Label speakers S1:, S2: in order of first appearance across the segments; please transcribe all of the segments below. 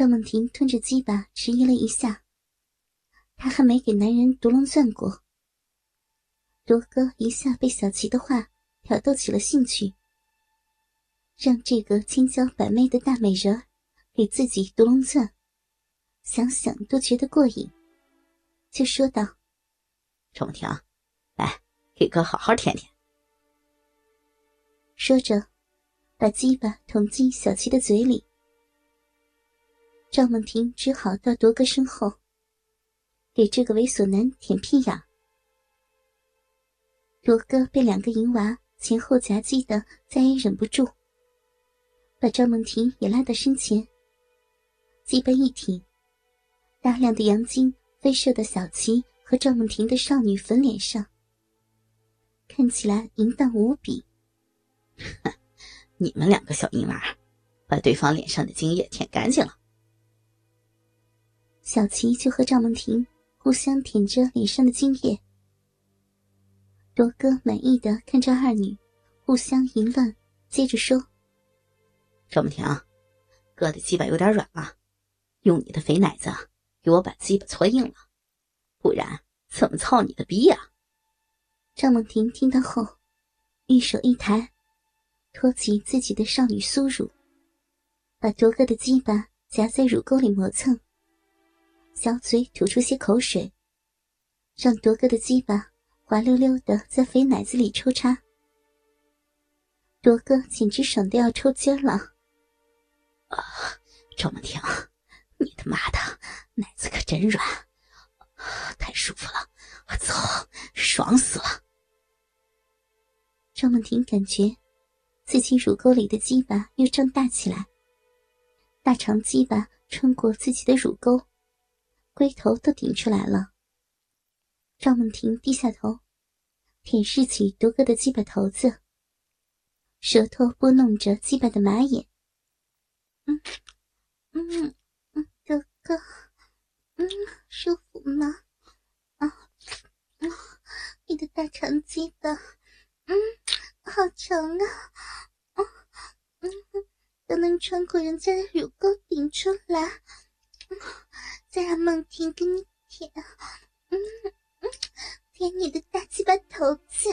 S1: 赵梦婷吞着鸡巴迟疑了一下，她还没给男人独龙钻过。罗哥一下被小琪的话挑逗起了兴趣，让这个千娇百媚的大美人给自己独龙钻，想想都觉得过瘾，就说道：“
S2: 赵梦婷，来，给哥好好舔舔。”
S1: 说着，把鸡巴捅进小琪的嘴里。赵梦婷只好到铎哥身后，给这个猥琐男舔屁眼。铎哥被两个淫娃前后夹击的，再也忍不住，把赵梦婷也拉到身前，鸡巴一挺，大量的阳精飞射到小琪和赵梦婷的少女粉脸上，看起来淫荡无比。
S2: 你们两个小淫娃，把对方脸上的精液舔干净了。
S1: 小琪就和赵梦婷互相舔着脸上的精液，罗哥满意的看着二女互相淫乱，接着说：“
S2: 赵梦婷，哥的鸡巴有点软了，用你的肥奶子给我把鸡巴搓硬了，不然怎么操你的逼呀？”
S1: 赵梦婷听到后，一手一抬，托起自己的少女酥乳，把铎哥的鸡巴夹在乳沟里磨蹭。小嘴吐出些口水，让铎哥的鸡巴滑溜溜的在肥奶子里抽插。铎哥简直爽的要抽筋了。
S2: 啊，赵梦婷，你他妈的奶子可真软，太舒服了，我操，爽死了！
S1: 赵梦婷感觉自己乳沟里的鸡巴又胀大起来，大长鸡巴穿过自己的乳沟。龟头都顶出来了。赵梦婷低下头，舔舐起独哥的鸡巴头子，舌头拨弄着鸡巴的马眼。嗯嗯嗯，独哥，嗯，舒服吗？啊啊，你的大长鸡巴，嗯，好长啊，啊嗯，都能穿过人家的乳沟顶出来。让梦婷给你舔，嗯，舔你的大鸡巴头子。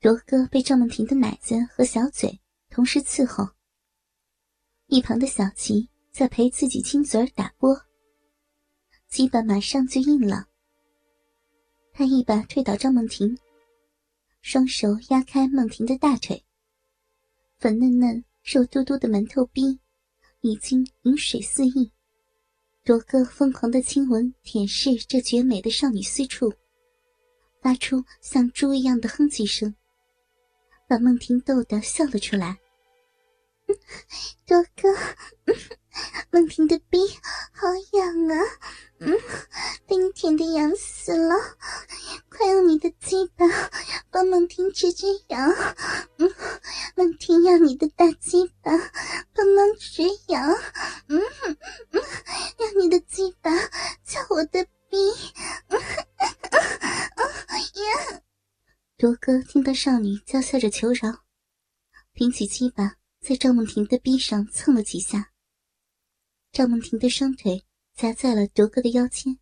S1: 罗哥被赵梦婷的奶子和小嘴同时伺候，一旁的小琪在陪自己亲嘴打啵，鸡巴马上就硬了。他一把推倒赵梦婷，双手压开梦婷的大腿，粉嫩嫩、肉嘟嘟的馒头逼。已经饮水四溢，罗哥疯狂的亲吻舔舐这绝美的少女私处，发出像猪一样的哼唧声，把梦婷逗得笑了出来。罗哥，梦婷的逼好痒啊！嗯，被你舔的痒死了，快用你的鸡巴帮梦婷止止痒。嗯，梦婷要你的大鸡巴帮忙止痒。嗯嗯，让你的鸡巴敲我的逼。嗯呀！罗哥听到少女娇笑着求饶，挺起鸡巴。在赵梦婷的臂上蹭了几下，赵梦婷的双腿夹在了铎哥的腰间，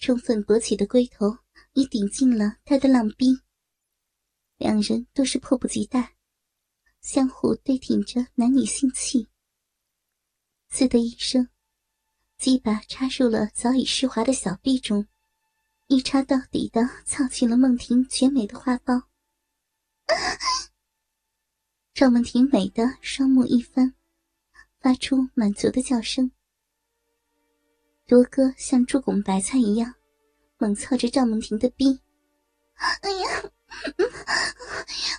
S1: 充分勃起的龟头已顶进了他的浪逼，两人都是迫不及待，相互对挺着男女性器。嘶的一声，鸡巴插入了早已湿滑的小臂中，一插到底的操进了梦婷绝美的花苞。赵梦婷美的双目一翻，发出满足的叫声。多哥像猪拱白菜一样猛操着赵梦婷的逼，哎呀，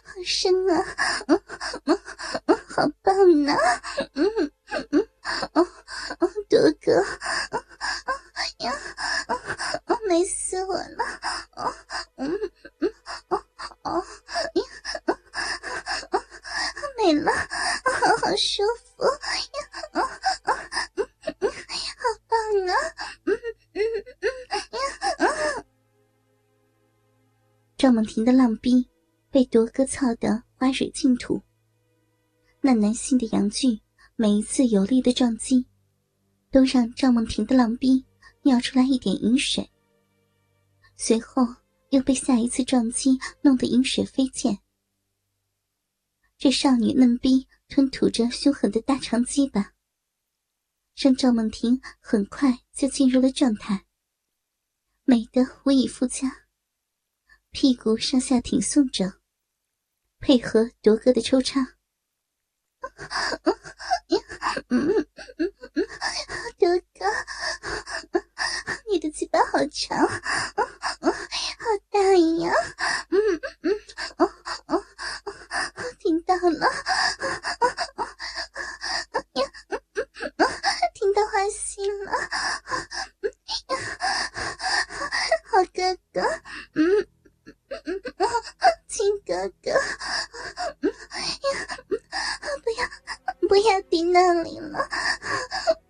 S1: 好深啊，嗯嗯好棒啊！嗯嗯嗯嗯，铎哥，呀，美死我了！嗯嗯哦哦呀。美了，好舒服呀！啊啊，好棒啊！赵梦婷的浪逼被夺哥操得花蕊尽吐，那男性的阳具每一次有力的撞击，都让赵梦婷的浪逼尿出来一点饮水。随后又被下一次撞击弄得饮水飞溅。这少女嫩逼吞吐着凶狠的大长鸡巴，让赵梦婷很快就进入了状态，美得无以复加，屁股上下挺送着，配合铎哥的抽插。德哥，你的嘴巴好长，好大呀！嗯嗯哦哦，听到了，听到花心了，好哥哥，嗯嗯嗯，亲哥哥。那里了，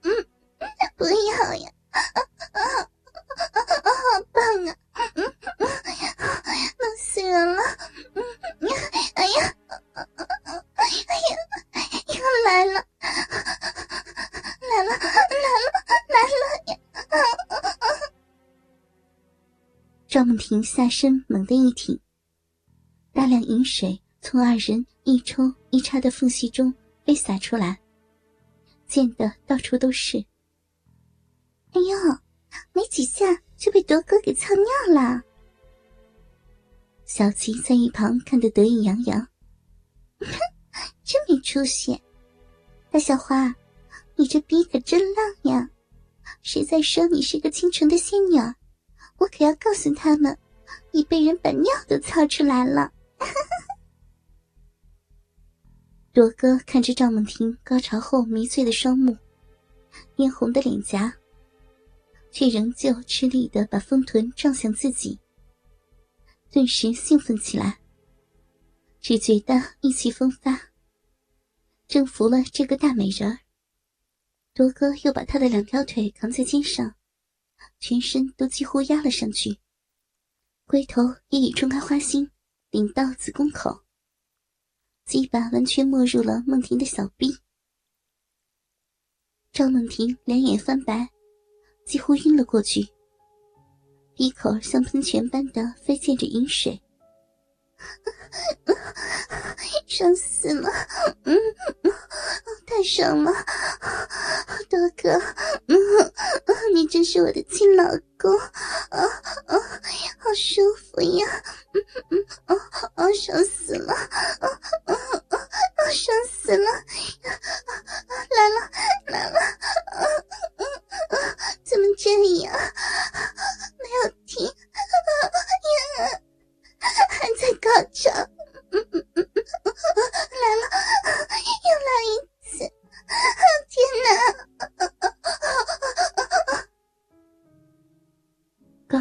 S1: 嗯，不要呀，啊，啊，啊好棒啊，嗯，弄死人了，嗯，哎呀，哎呀，又来了，来了，来了，来了呀！赵梦婷下身猛地一挺，大量饮水从二人一抽一插的缝隙中。被洒出来，溅得到处都是。哎呦，没几下就被铎哥给操尿了。小琪在一旁看得得意洋洋，哼，真没出息！大小花，你这逼可真浪呀！谁在说你是个清纯的仙女，我可要告诉他们，你被人把尿都操出来了。铎哥看着赵梦婷高潮后迷醉的双目，嫣红的脸颊，却仍旧吃力的把丰臀撞向自己，顿时兴奋起来，只觉得意气风发，征服了这个大美人儿。铎哥又把他的两条腿扛在肩上，全身都几乎压了上去，龟头也已冲开花心，顶到子宫口。鸡巴完全没入了梦婷的小臂，赵梦婷两眼翻白，几乎晕了过去，鼻口像喷泉般的飞溅着饮水，爽死了！嗯，太爽了，多哥，嗯，你真是我的亲老公，啊啊，好舒服呀！嗯嗯，啊啊，爽死了！怎么来了来了怎么这样没有停还在高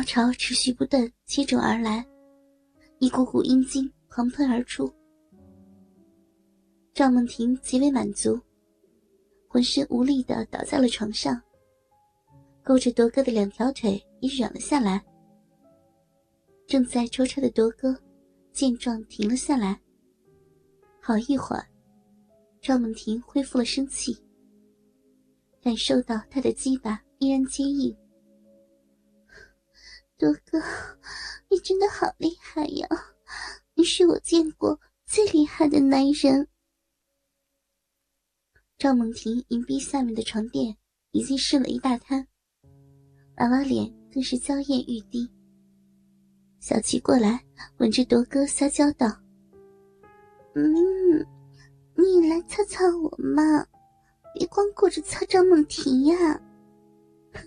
S1: 潮持续不断，接踵而来，一股股阴茎狂喷而出。赵梦婷极为满足，浑身无力的倒在了床上，勾着铎哥的两条腿也软了下来。正在抽插的铎哥见状停了下来。好一会儿，赵梦婷恢复了生气，感受到他的鸡巴依然坚硬。多哥，你真的好厉害呀！你是我见过最厉害的男人。赵梦婷银臂下面的床垫已经湿了一大滩，娃娃脸更是娇艳欲滴。小琪过来吻着铎哥撒娇道：“嗯，你来擦擦我嘛，别光顾着擦赵梦婷呀。”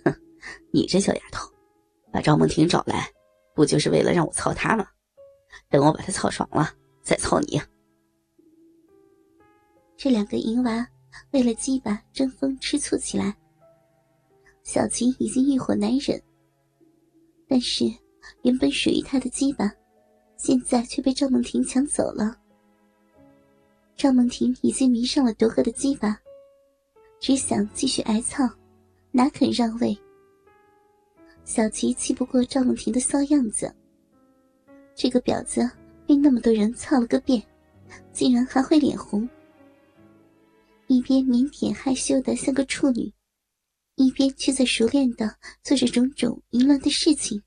S2: 哼，你这小丫头。把赵梦婷找来，不就是为了让我操她吗？等我把她操爽了，再操你。
S1: 这两个淫娃为了鸡巴争风吃醋起来。小琪已经欲火难忍，但是原本属于他的鸡巴，现在却被赵梦婷抢走了。赵梦婷已经迷上了夺哥的鸡巴，只想继续挨操，哪肯让位。小琪气不过赵梦婷的骚样子，这个婊子被那么多人操了个遍，竟然还会脸红，一边腼腆害羞的像个处女，一边却在熟练的做着种种淫乱的事情。